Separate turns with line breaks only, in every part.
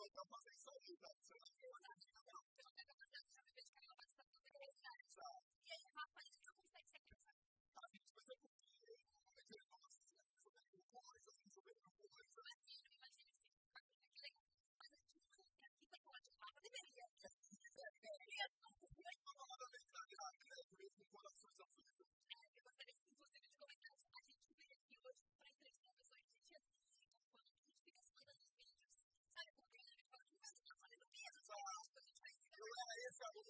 like
a
money savings. That's what I'm doing.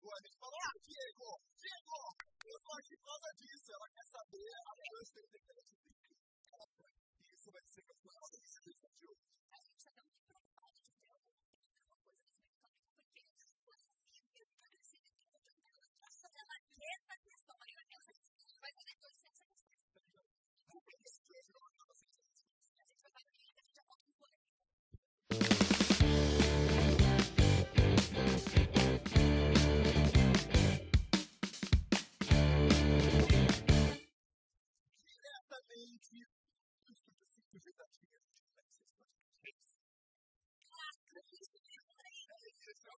Diego. A gente fala,
ah, Diego, Diego, eu tô aqui por causa disso. Ela quer saber a chance dele ter que ela é
te Isso vai
ser campeonato de hoje.
it's not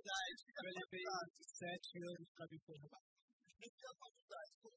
faculdade.
Eu levei sete anos para me formar.
Faculdade, como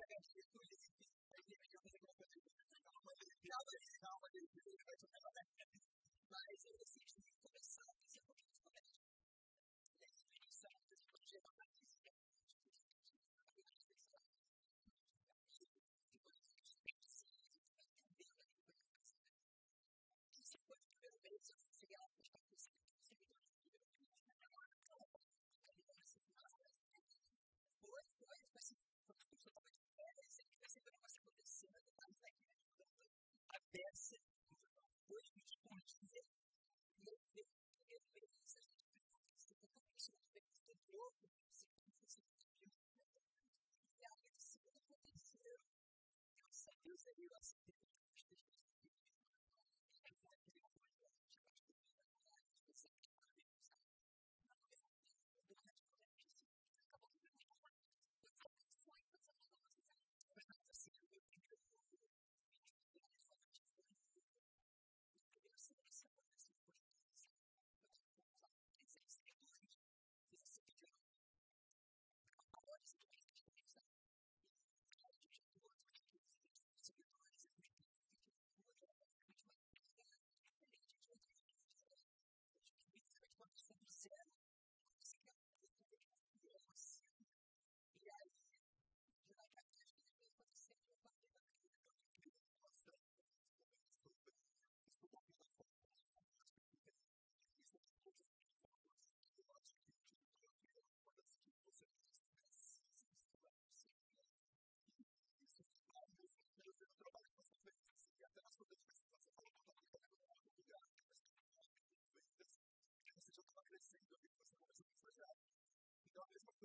pega Jesus e ele vai ter fazer alguma coisa, ele vai pegar uma piada, ele vai dar uma
ele vai jogar na Mas
eu decidi começar that you. have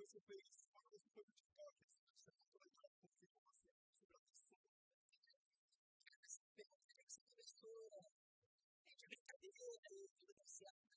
ese país, cuando se fue criticado, que se está controlando la confirmación sobre la persona. Pero tiene que ser una historia. Yo me encantaría de la.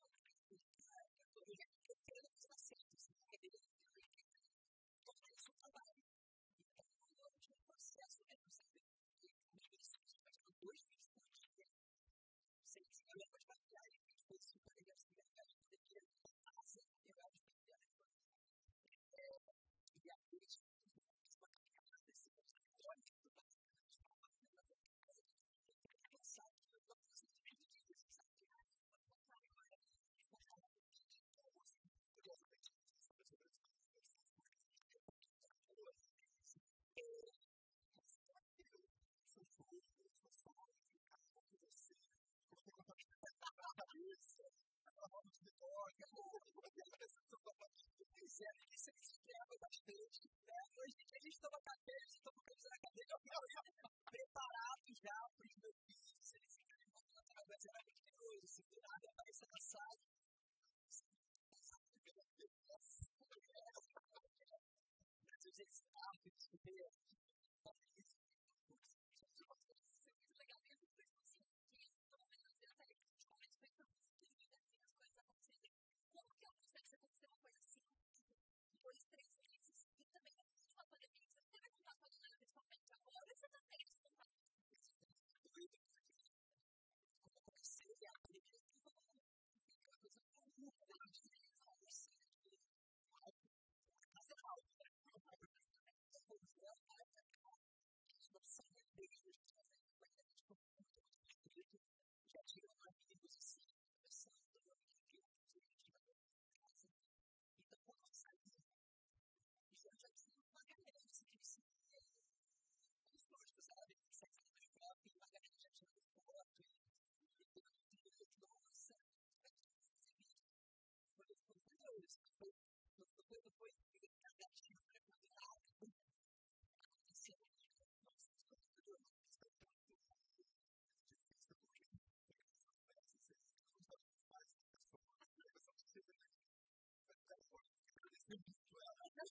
foi bastante. Né? Hoje a gente toma café, a gente toma camisa cadeira, eu fui preparado já para os meus filhos, eles encaram um pouco na trabalho, era muito hoje, se do nada apareceu na sala.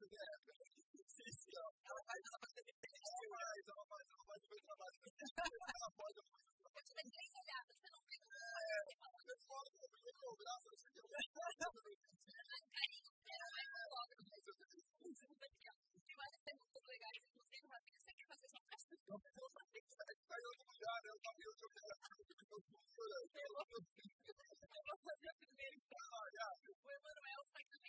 forget. Mas ela que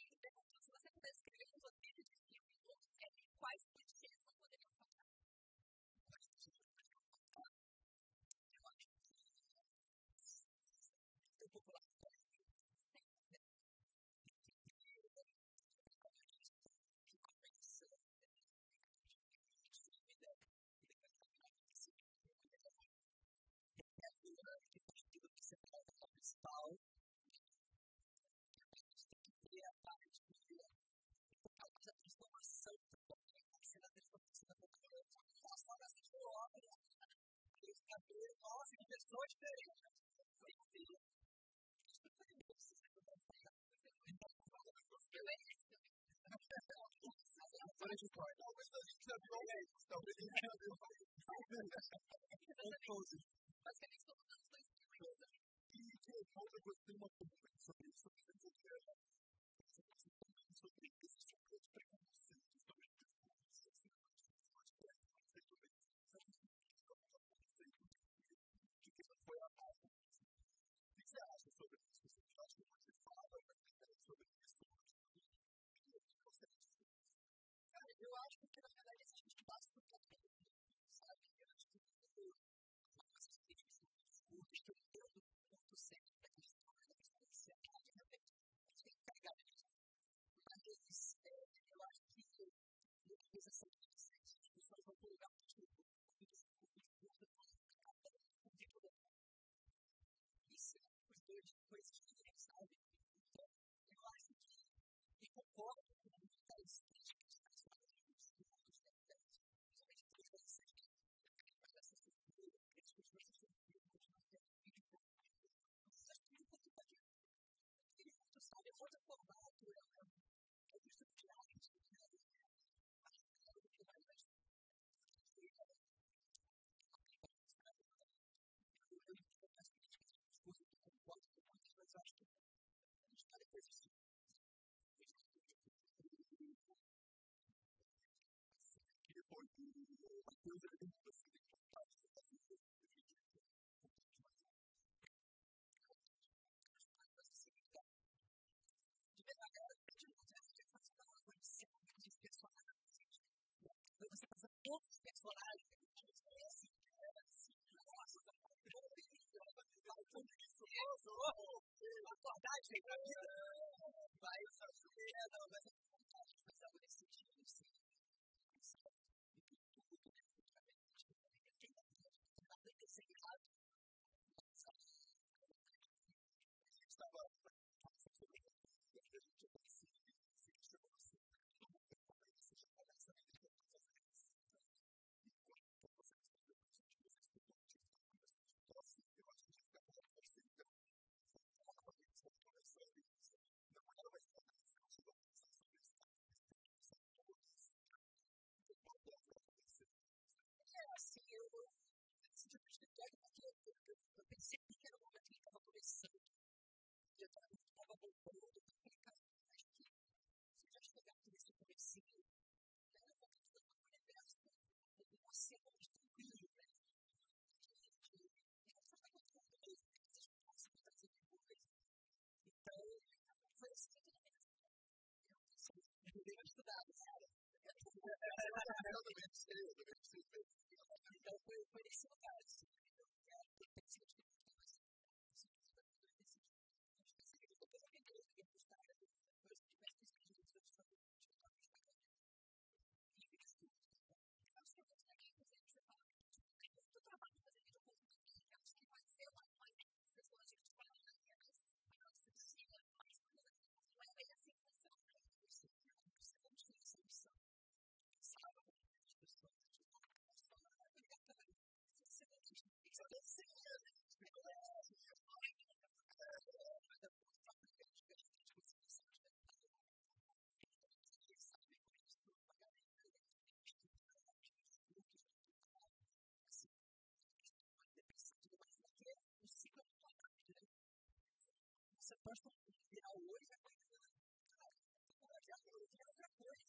das Bild aus, wie ich es vorstelle. Richtig. Solche Freunde, auch wenn das nicht klappt, da
bin ich ja wieder bei Was kann ich so anders bei Die Idee, Pause wird immer vom Moment zu lesen, sind so sehr, das ist so gut, das ist so gut, das ist so gut, Jesus. coisa que a gente precisa
encontrar para fazer o Você fazer todos
os personagens que a gente conhece, que era assim, nossa, tá comprando isso, tá tudo isso, acordar de vida, vai fazer, não, mas
eu percebi que era
o momento que ele estava começando. E eu estava voltando. eu falei, cara, acho que se eu já chegar aqui nesse comecinho, já eu vou ter é um universo, um oceano mais tranquilo, né? E eu estava contando mesmo, que vocês possam trazer tipo depois. Então, foi assim tudo mesmo. Eu pensei, eu devo estudar, sério. Eu não sei, eu não sei. Né? É.
Né? É, então,
foi nesse lugar, assim.
I think that's nós estamos vivendo hoje é coisa.
Não
adianta, não
adianta coisa.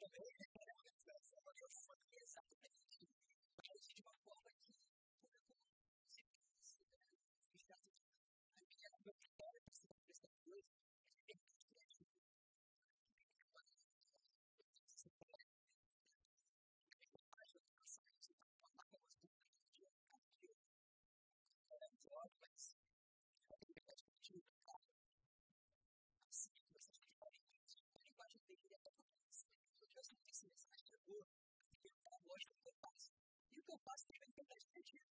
Somebody else is like, is almost even English.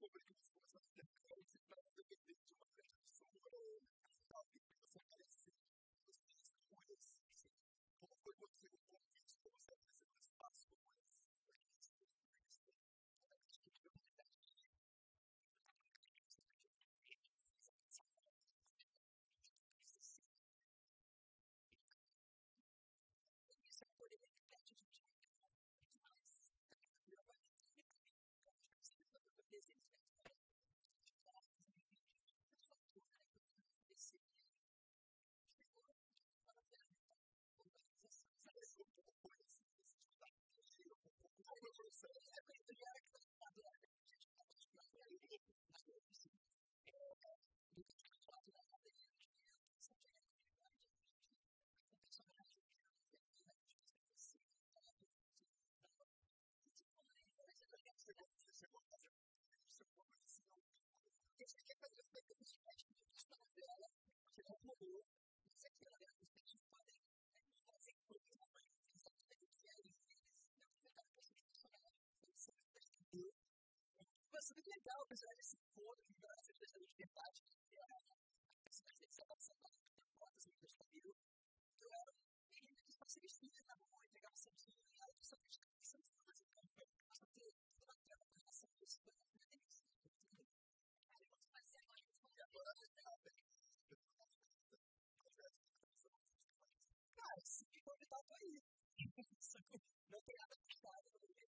públicos, cosas que se están Então, apesar desse encontro de vibrações bastante verdade, apesar de ser avançado por fotos e meus comigo, eu era um menino que fazia estudo na rua, pegava santinho e ela só fez questão de fazer campo. Mas eu tenho toda aquela relação com isso, foi uma delícia.
Aí, quanto você vai, agora eu tenho bem.
Cara, se me convidar, tô aí. Não tem nada complicado, não tem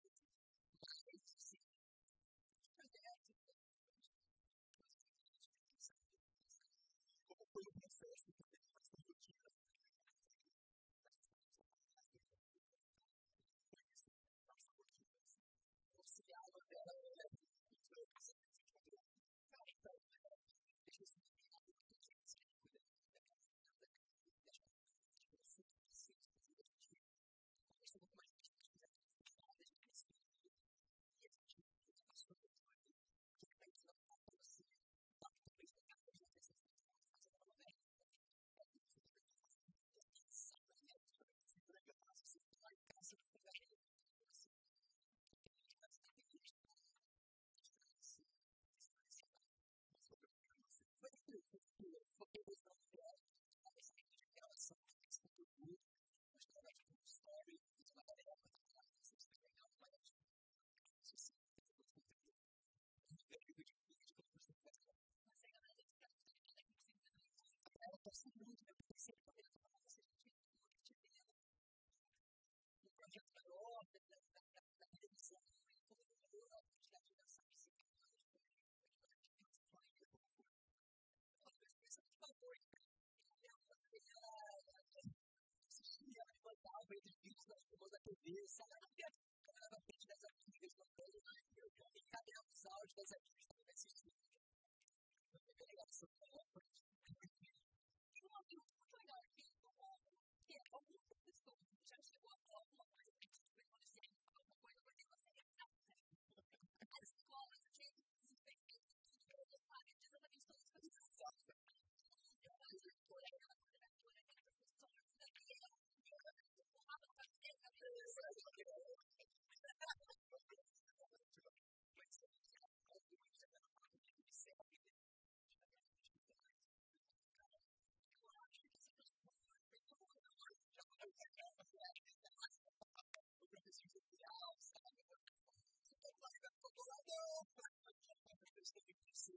as pessoas da TV, sabe? A galera pede das amigas, mantendo na reunião e cadê os áudios das amigas que estão assistindo? Foi muito legal, isso foi
muito legal.
E um
coisa muito legal aqui do mundo, que é algum seal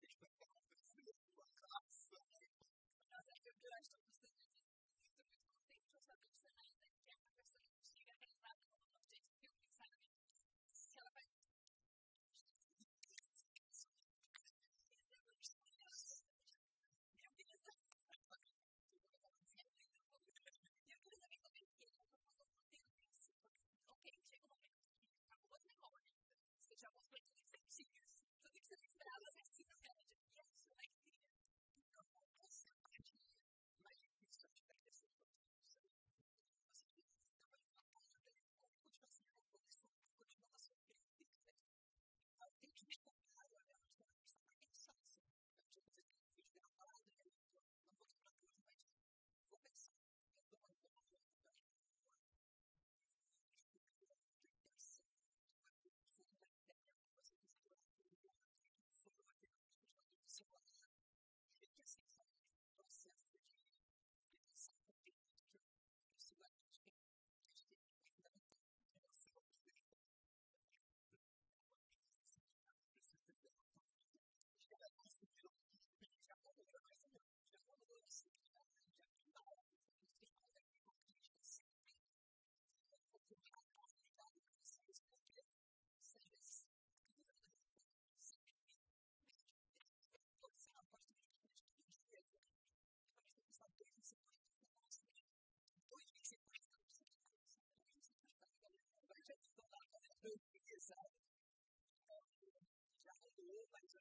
language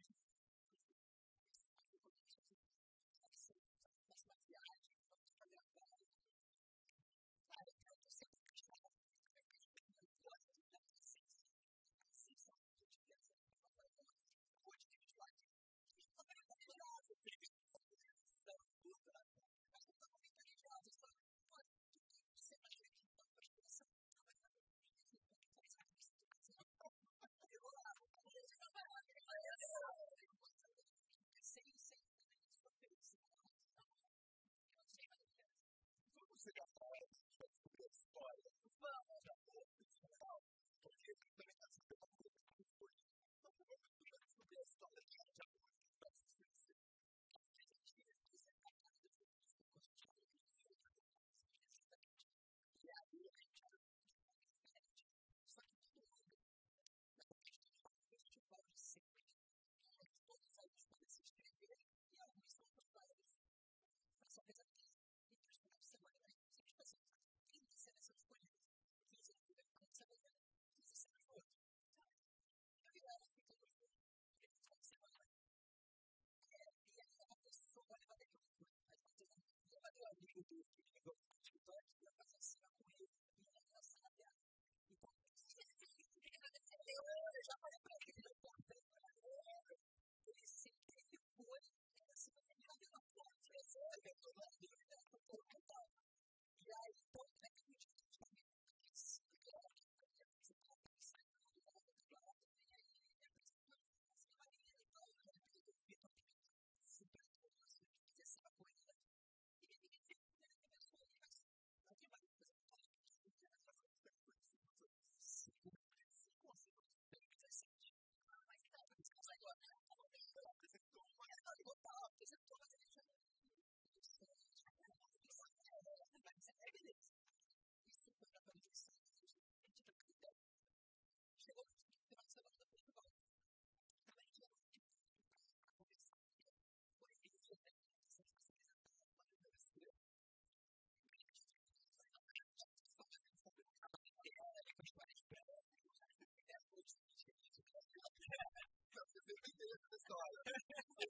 guys don't the side.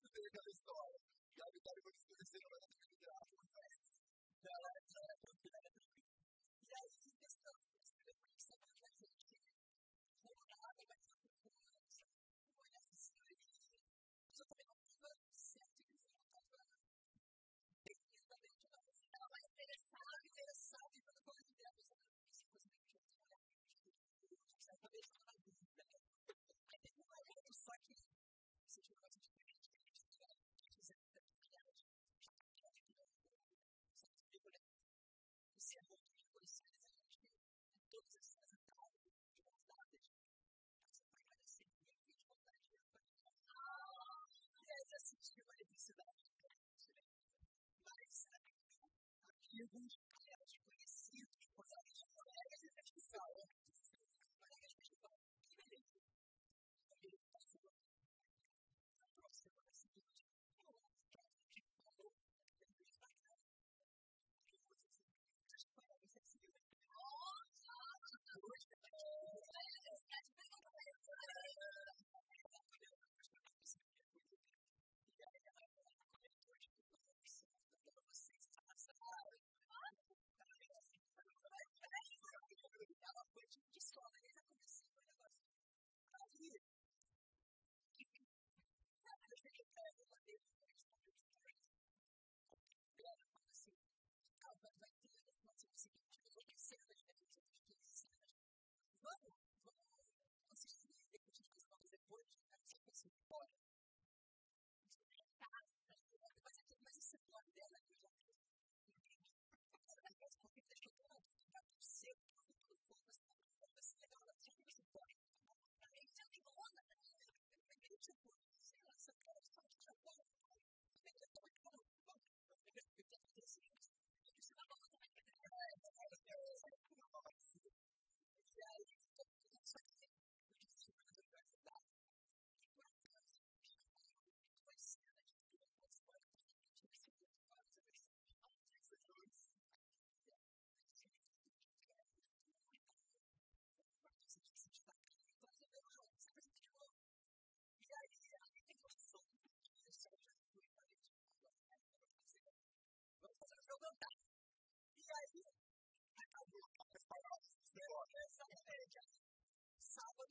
power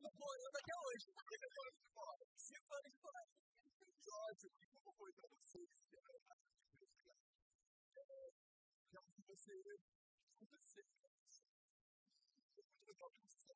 vai morando até hoje. Cinco anos de fora.
Jorge, como foi pra vocês? Como que você aconteceu? Foi muito legal que vocês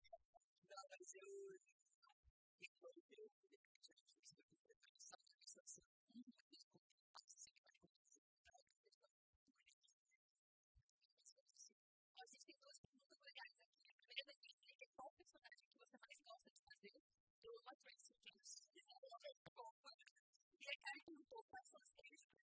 they go
to the stage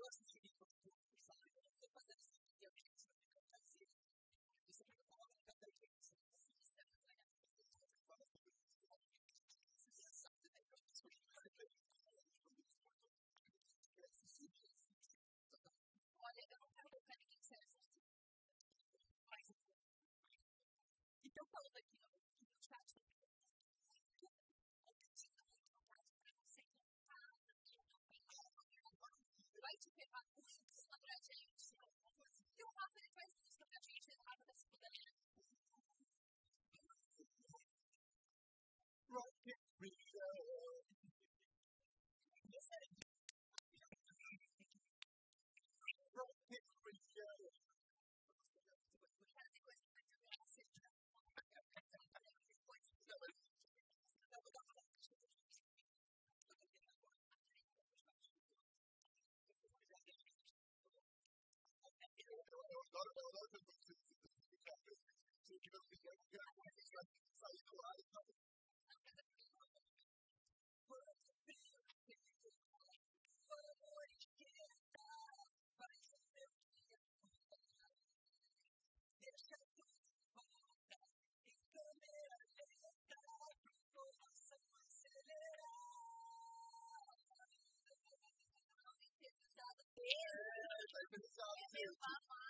eu não estou fazendo isso eu estou. Isso. Isso. Eu estou isso. Isso eu estou.
Olha, eu não quero colocar ninguém sério, eu. Então, falando aqui, God of other books in the chapter, so you
don't think every guy wants to start citing a
lot
of Yeah.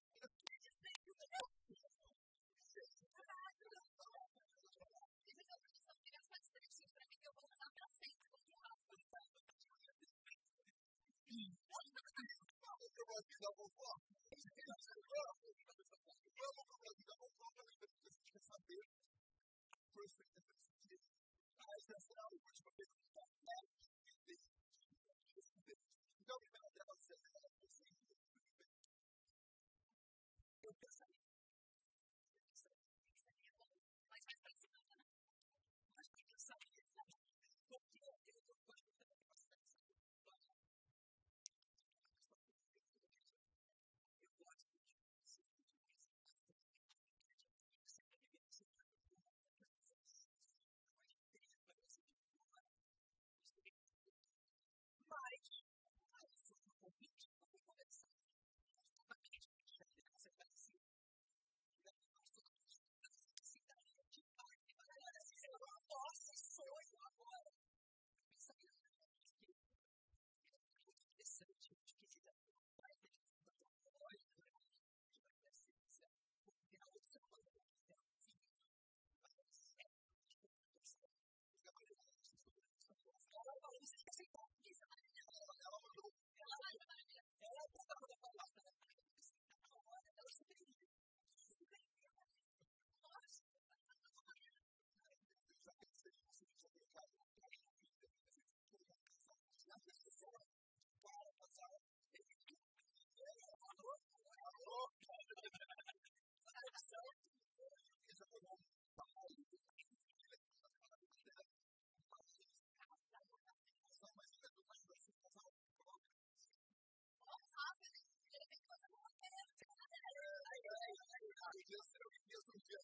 La ville est une ville de l'Europe.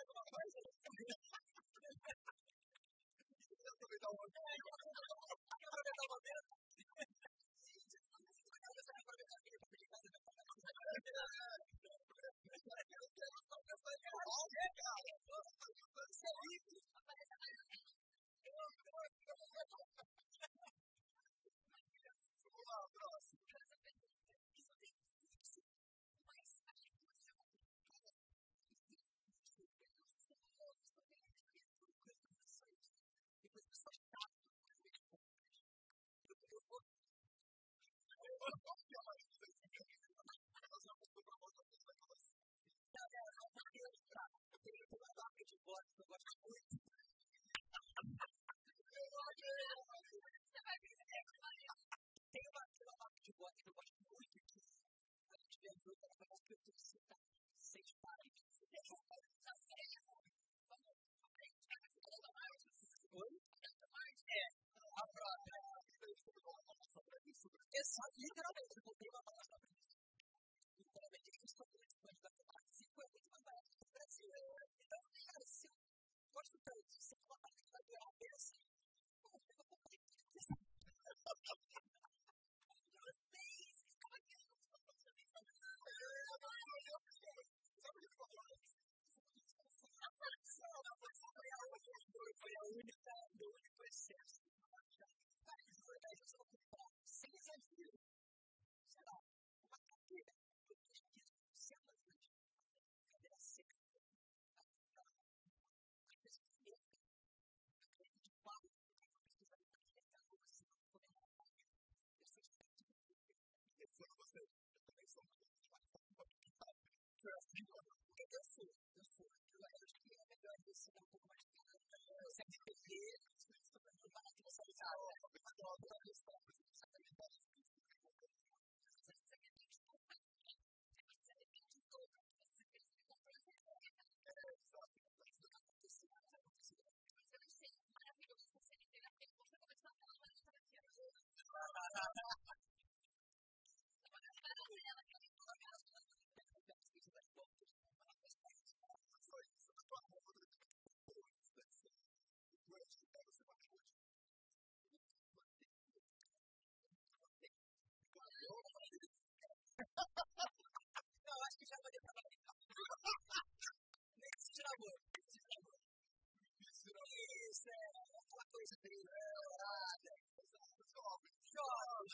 Oh, yeah. Oi? es literalmente el problema para las familias. Literalmente, Cristo tem disponibilidade para si, puede mandar a Brasil. Então, fíjense, por supuesto, se uma parte vai durar esse, Foi a única, o único excesso です。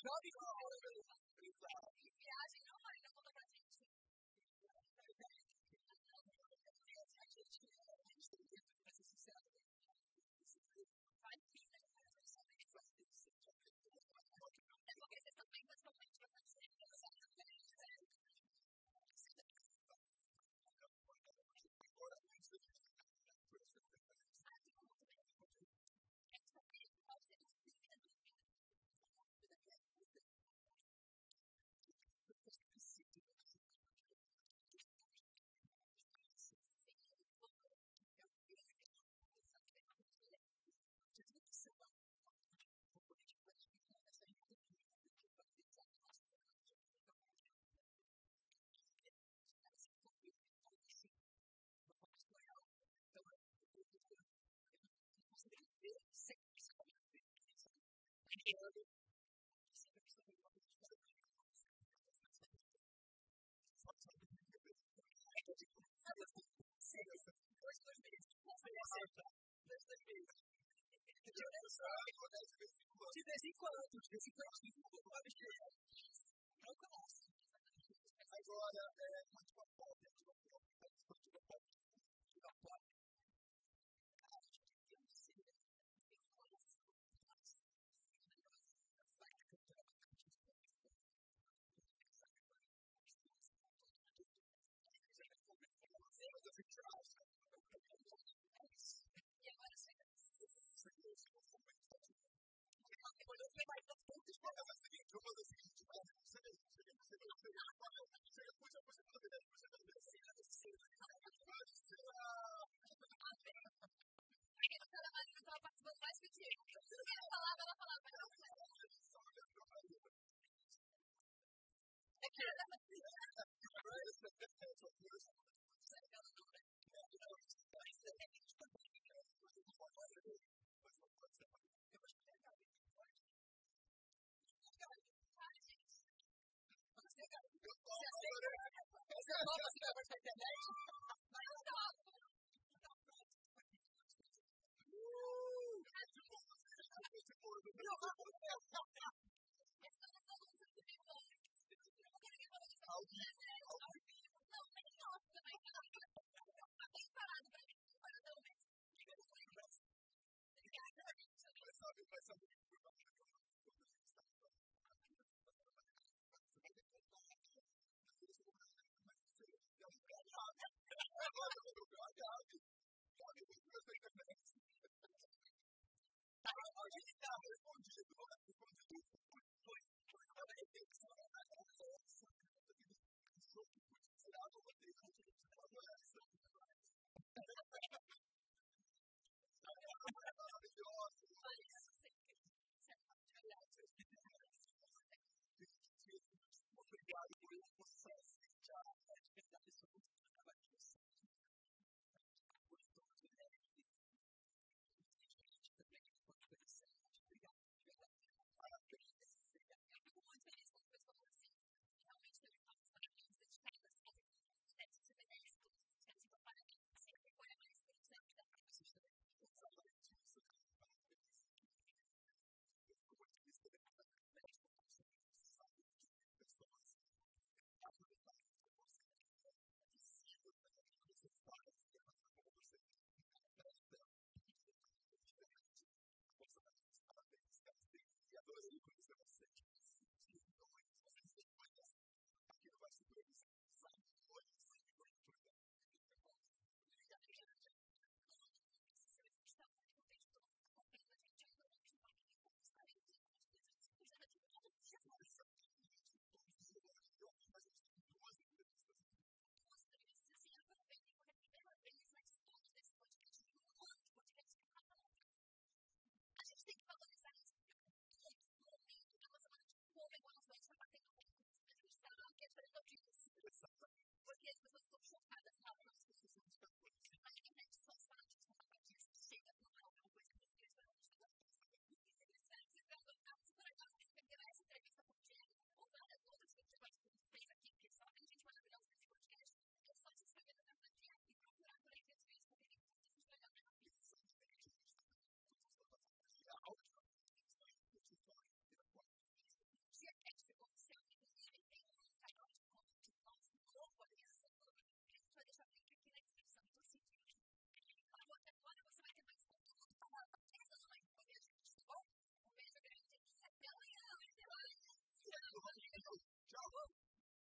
Not even all of it is out. senta nesta igreja. De vez em quando, de vez em quando, de
vez em quando,
de vez em quando, de vez em quando, de
vez em quando,
de uma
cópia de pagar é o seguinte, vamos fazer o seguinte, chega, chega, chega, chega, chega, chega, puxa, puxa, puxa, puxa, puxa,
você era mais estava participando mais que o Diego. Ela falava, ela mas ela Thank you. Para
hoy respondido